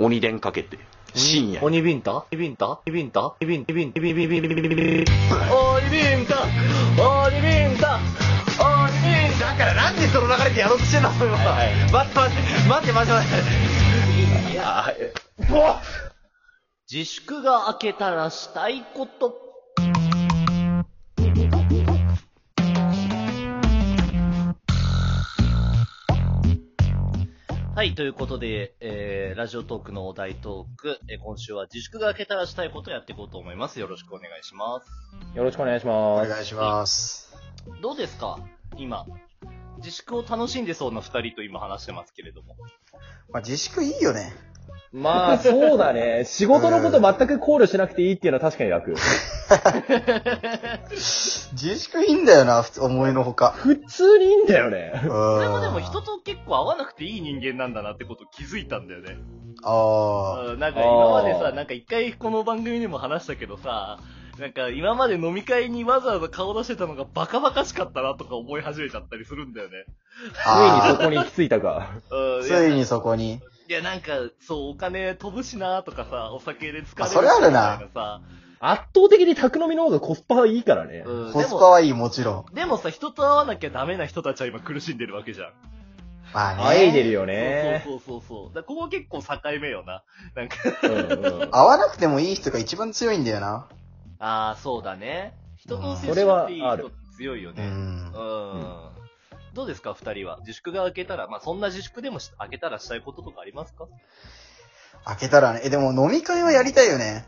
鬼電かけて。深夜。鬼ビンタ鬼ビンタ？鬼ビンタ？鬼ビンタ？鬼ビンタ？鬼ビンタ？鬼ビンタ？鬼ビンタ鬼ビンタ鬼ビンタだからなんでその流れでやろうとしてんの今。待って待って、待って待って待って。いや、自粛が明けたらしたいこと。はい、ということで、えー、ラジオトークのお題トーク、えー今週は自粛が明けたらしたいことをやっていこうと思います。よろしくお願いします。よろしくお願いしおます。願いします。どうですか？今。自粛を楽しんでそうな二人と今話してますけれども。まあ、自粛いいよね。まあ、そうだね。仕事のこと全く考慮しなくていいっていうのは確かに楽。自粛いいんだよな、普通思いのほか。普通にいいんだよね。俺もでも人と結構会わなくていい人間なんだなってこと気づいたんだよね。あうんなんか今までさ、なんか一回この番組でも話したけどさ、なんか今まで飲み会にわざわざ顔出してたのがバカバカしかったなとか思い始めちゃったりするんだよね。あ。ついにそこに行き着いたか。ついにそこに。いやなんか、そう、お金飛ぶしなとかさ、お酒で疲れるしあそれあるなさ、圧倒的に宅飲みの方がコスパはいいからね。うん、コでも、スパはいい、もちろん。でもさ、人と会わなきゃダメな人たちは今苦しんでるわけじゃん。まあね。あえいでるよね。そうそうそうそう。だここ結構境目よな。なんか、うんうん 会わなくてもいい人が一番強いんだよな。ああ、そうだね。人と接しなくていい強いようね。うん。ん。どうですか、二人は？自粛が明けたら、まあそんな自粛でもし明けたらしたいこととかありますか？開けたらね。え、でも飲み会はやりたいよね。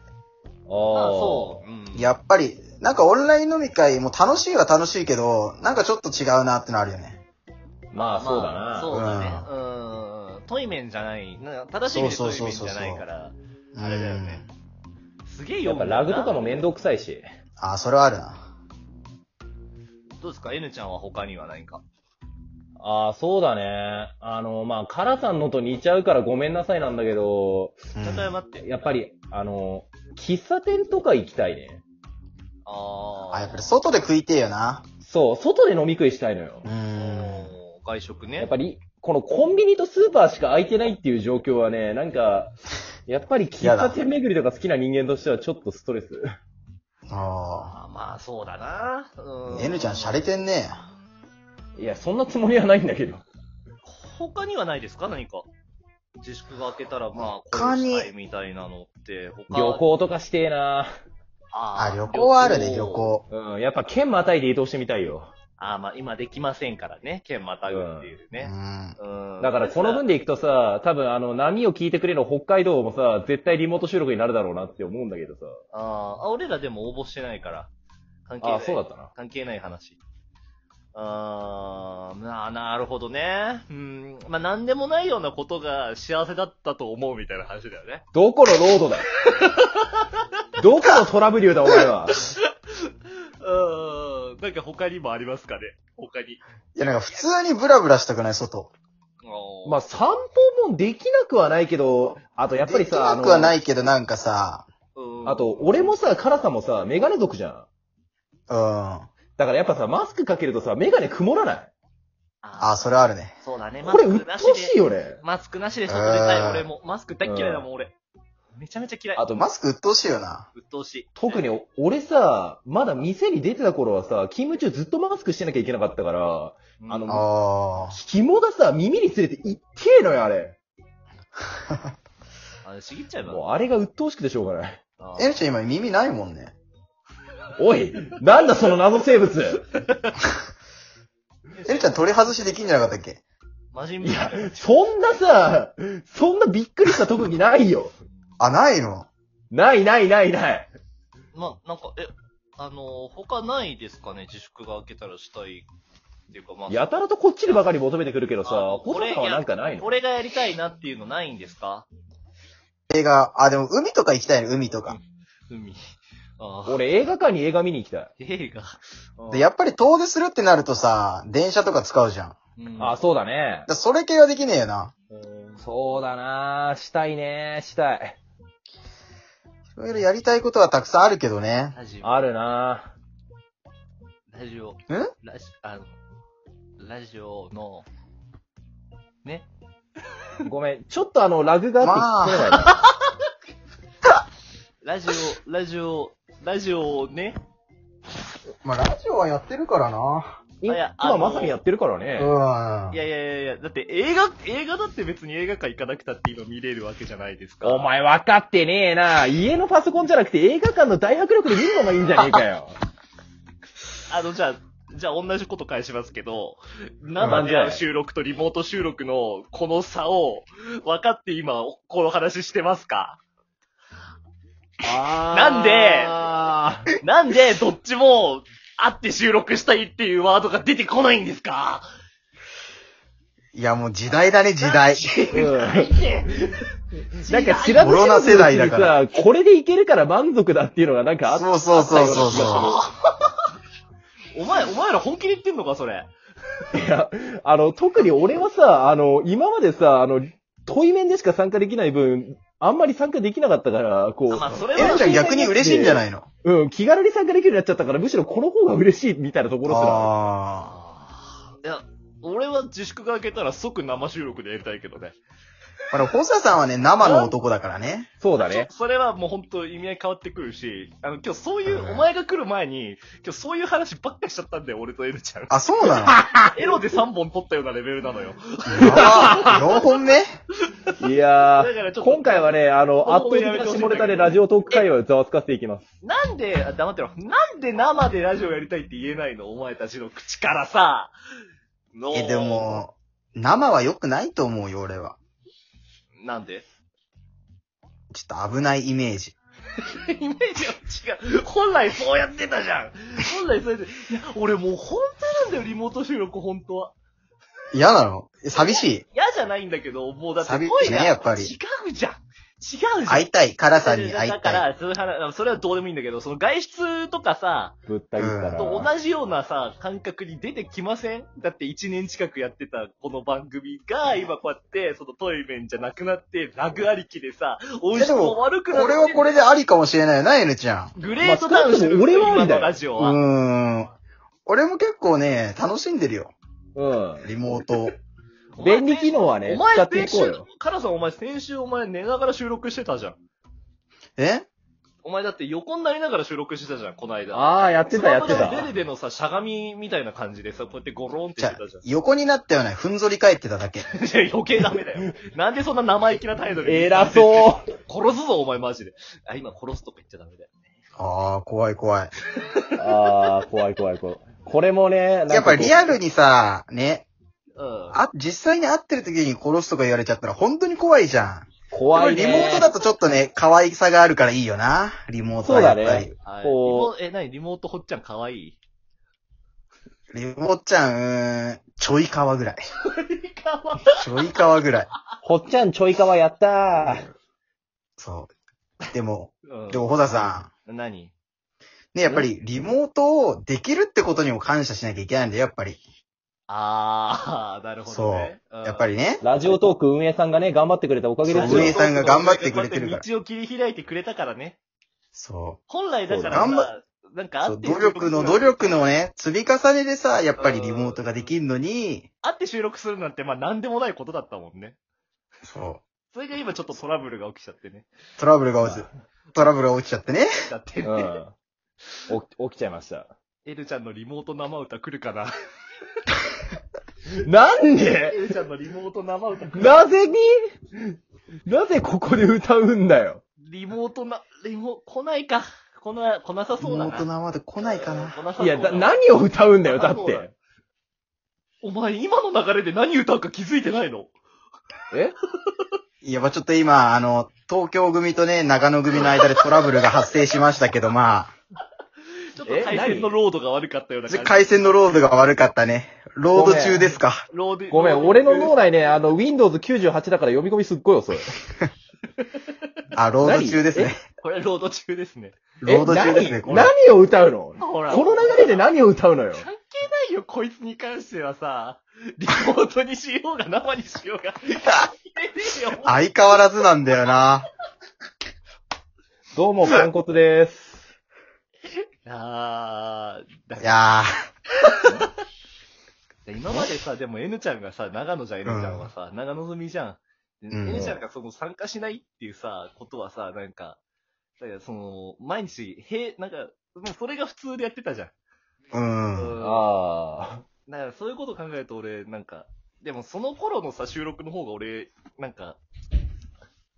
ああ、そう。うん。やっぱり、なんかオンライン飲み会も楽しいは楽しいけど、なんかちょっと違うなってのあるよね。まあそうだな。そうだね。うん。トイメンじゃない。な正しい意味でトイメンじゃないから。あれだよね。すげえやっぱ読むんだよなラグとかもめんどくさいし。うん。あ、それはあるな。どうですか ?N ちゃんは他には何か？ああ、そうだね。あの、まあ、カラさんのと似ちゃうからごめんなさいなんだけど、うんちょっと待って。やっぱり、あの、喫茶店とか行きたいね。あー。あ、やっぱり外で食いてえよな。そう、外で飲み食いしたいのよう。おん。ー外食ね。やっぱり、このコンビニとスーパーしか空いてないっていう状況はね、なんか、やっぱり喫茶店巡りとか好きな人間としてはちょっとストレス。ああまあ、そうだな。うあ。ん。N ちゃん洒落てんね。いや、そんなつもりはないんだけど。他にはないですか？何か。自粛が明けたら、まあ、他にこうしたいみたいなのって、他旅行とかしてえなああ、旅行はあるね、旅。行。うん、やっぱ県またいで移動してみたいよ。ああ、まあ、今できませんからね。県またぐっていううね。ん。うん。だからこの分で行くとさ、多分あの、波を聞いてくれる北海道もさ、絶対リモート収録になるだろうなって思うんだけどさ。あーあ、俺らでも応募してないから。関係ない。あ、そうだったな。関係ない話。あー、ななるほどね。うん。まあ、なんでもないようなことが幸せだったと思うみたいな話だよね。どこのロードだ？どこのトラブリューだお前は？うん。なんか他にもありますかね？他に。いや、なんか普通にブラブラしたくない、外。まあ散歩もできなくはないけど、あとやっぱりさ、できなくはなあいけど、なんかさ、うん、のあと、俺もさ、カラさんもさ、メガネ族じゃん。うん。だからやっぱさ、マスクかけるとさ、メガネ曇らない？あ、それはあるね。そうだね。これ、マうっとうスクなしで。しいよね。マスクなしで外出たい、うん俺も。マスク大っ嫌いだもん、俺。めちゃめちゃ嫌い。あと、マスク鬱陶しいよな。鬱陶しい。特に、俺さ、まだ店に出てた頃はさ、勤務中ずっとマスクしてなきゃいけなかったから、うんあの。紐がさ、耳につれていってえのよ、あれ。あれ、ちぎっちゃえば。もうあれが鬱陶しくてしょうがない。あ N ちゃん今耳ないもんね。おいなんだその謎生物 N ちゃん取り外しできんじゃなかったっけ？魔人ブいや、そんなさ、そんなびっくりした特技ないよ。あ、ないの？ないないないない。まあ、なんか、え、あのー他ないですかね？自粛が明けたらしたい。っていうか、まあ、やたらとこっちにばかり求めてくるけどさあの、ホトさんはなんかないの？俺がやりたいなっていうのないんですか？映画、あ、でも海とか行きたいね、海とか。海。あー俺映画館に映画見に行きたい。映画？で、やっぱり遠出するってなるとさ、電車とか使うじゃん。だかうんあ、そうだね。らそれ系はできねえよな。そうだなしたいねしたい。いろいろやりたいことはたくさんあるけどね。ラジオ。あるなラジオ。んラジ、あの、ラジオの、ね？ごめん。ちょっとあの、ラグがあって聞こえない。ラジオ、ラジオ、ラジオね？まあ、ラジオはやってるからな。今いや今まさにやってるからね。うん。いやいやいやいや、だって映画、映画だって別に映画館行かなくたって今見れるわけじゃないですか。お前分かってねえな。家のパソコンじゃなくて映画館の大迫力で見るのがいいんじゃねえかよ。あの、じゃあ、じゃあ同じこと返しますけど、な生で収録とリモート収録のこの差を分かって今、この話してますか？あなんであなんでどっちも会って収録したいっていうワードが出てこないんですか？いや、もう時代だね、時代。うん。なんか知らコロナ世代だからさ、これでいけるから満足だっていうのがなんかあったそうそうそうそうそう。お前、お前ら本気で言ってんのか、それ。いや、あの、特に俺はさ、あの、今までさ、あの、対面でしか参加できない分、あんまり参加できなかったから、こう、まあ、それえなはちゃん逆に嬉しいんじゃないの？うん、気軽に参加できるようになっちゃったから、むしろこの方が嬉しいみたいなところすら。あいや、俺は自粛が明けたら即生収録でやりたいけどね。あ。ほら、ホサさんはね、生の男だからね。そうだね。それはもう本当意味合い変わってくるし、あの、今日そういう、うんお前が来る前に、今日そういう話ばっかしちゃったんだよ、俺とエルちゃん。あ、そうなの？エロで3本撮ったようなレベルなのよ。やば4本目？いやー、今回はね、あの、圧倒的な下ネタでラジオトーク会話をざわつかせていきます。なんで、あ黙ってろ。なんで生でラジオやりたいって言えないの？お前たちの口からさ。のえ、で。も、生は良くないと思うよ、俺は。なんで？ちょっと危ないイメージ。イメージは違う。本来そうやってたじゃん。本来そうやって。いや、俺もう本当なんだよ、リモート収録、本当は。嫌なの？え寂しい。嫌じゃないんだけど、もうだって寂しいねやっぱり違うじゃん。違うじゃん。会いたい。カラさんに会いたい。だから、そういう話、それはどうでもいいんだけど、その外出とかさ、ぶった切ったら。と同じようなさ、感覚に出てきません？だって1年近くやってたこの番組が、今こうやって、そのトイメンじゃなくなって、ラグありきでさ、美味しくも悪くなってこれはこれでありかもしれないよな、N ちゃん。グレートダウンしてるまあ俺はありだようのラジオは。ーん。俺も結構ね、楽しんでるよ。うん。リモート。便利機能はねお前使っていこうよ、カラさんお前先週お前寝ながら収録してたじゃん。え？お前だって横になりながら収録してたじゃん、この間。ああ、やってた、やってたデレデのさ、しゃがみみたいな感じでさ、こうやってゴロンってしてたじゃん。横になったような、ふんぞり返ってただけ。い や余計ダメだよ。なんでそんな生意気な態度で。偉そう。殺すぞ、お前マジで。あ、今殺すとか言っちゃダメだよ。ああ、怖い怖い。ああ、怖い怖い怖い。これもね、やっぱリアルにさ、ね、うん。あ、実際に会ってる時に殺すとか言われちゃったら本当に怖いじゃん。怖いね。リモートだとちょっとね、可愛さがあるからいいよな。リモートはやっぱり。そうだねはい、リこモえ、なにリモートほっちゃんかわい？いリモートちゃん、うーん、ちょいかわぐらい。ちょいかわぐらい。ほっちゃんちょいかわやったー。そう。でも、うんでも、ほださ何？ん。ね、やっぱり、リモートをできるってことにも感謝しなきゃいけないんだよ、やっぱり。あー、なるほどね。うんやっぱりね。ラジオトーク運営さんがね、頑張ってくれたおかげですよ運営。さんが頑張ってくれてるから道を切り開いてくれたからね。そ本来だからそう頑張さ、なんかう。そう、あって努力の努力のね、積み重ねでさ、やっぱりリモートができるのに、会って収録するなんて、まあなんでもないことだったもんね。そう。それが今ちょっとトラブルが起きちゃってね。トラブルが起きトラブルが起きちゃってね。だってね、うん。起き起きちゃいました。エルちゃんのリモート生歌来るかななんで？エルちゃんのリモート生歌なぜに？なぜここで歌うんだよ？リモートな、リモ、来ないか。来な、来なさリそうだな。モート生で来ないかな。来なさそういや、だ何を歌うんだよ、だっそうだよて。お前、今の流れで何歌うか気づいてないの？え？いや、まあちょっと今、あの、東京組とね、長野組の間でトラブルが発生しましたけど、まちょっと回線のロードが悪かったようなあ、感じ。回線のロードが悪かったね。ロード中ですか？ロードごめん、俺の脳内ね、あの、Windows 98だから読み込みすっごい遅い。あ、ロード中ですね。これロード中ですね。ロード中ですね、えこれ。何何を歌うの？この流れで何を歌うのよ？関係ないよ、こいつに関してはさ。リモートにしようが生にしようが。関係ねえよ。相変わらずなんだよな。どうも、ポンコツです。あー、だいや 今までさ、でも N ちゃんがさ、長野じゃん、N ちゃんはさ、長野住みじゃん。ん A ちゃんがその参加しないっていうさ、ことはさ、なんか、だからその、毎日、へなんか、もうそれが普通でやってたじゃん。うん。うんあだからそういうことを考えると俺、なんか、でもその頃のさ、収録の方が俺、なんか、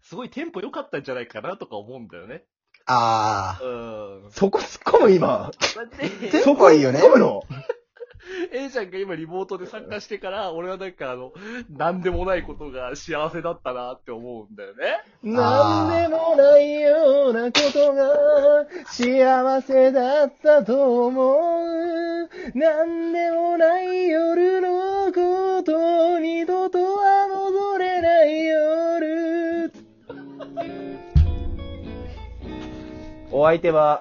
すごいテンポ良かったんじゃないかなとか思うんだよね。あうんあ。。そこ突っ込む今。だって、テンポいいよね突っ込むの？A ちゃんが今リモートで参加してから、俺はなんかあの、なんでもないことが幸せだったなって思うんだよね。なんでもないようなことが幸せだったと思う。なんでもない夜のお相手は、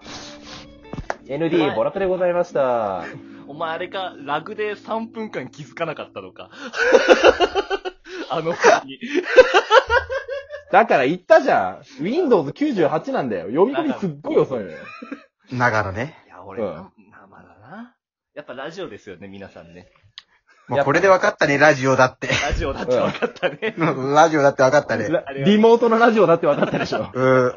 ND ボラトでございました。お前あれか、ラグで3分間気づかなかったのか。あの時に。だから言ったじゃん。Windows 98なんだよ。読み込みすっごい遅いのよ。あ、ながらね。いや、俺、うんなまあまだな。やっぱラジオですよね、皆さんね。もうこれで分かったね、ラジオだって。ラジオだって分かったね。ラジオだって分かったね。ラリモートのラジオだって分かったでしょ。うん。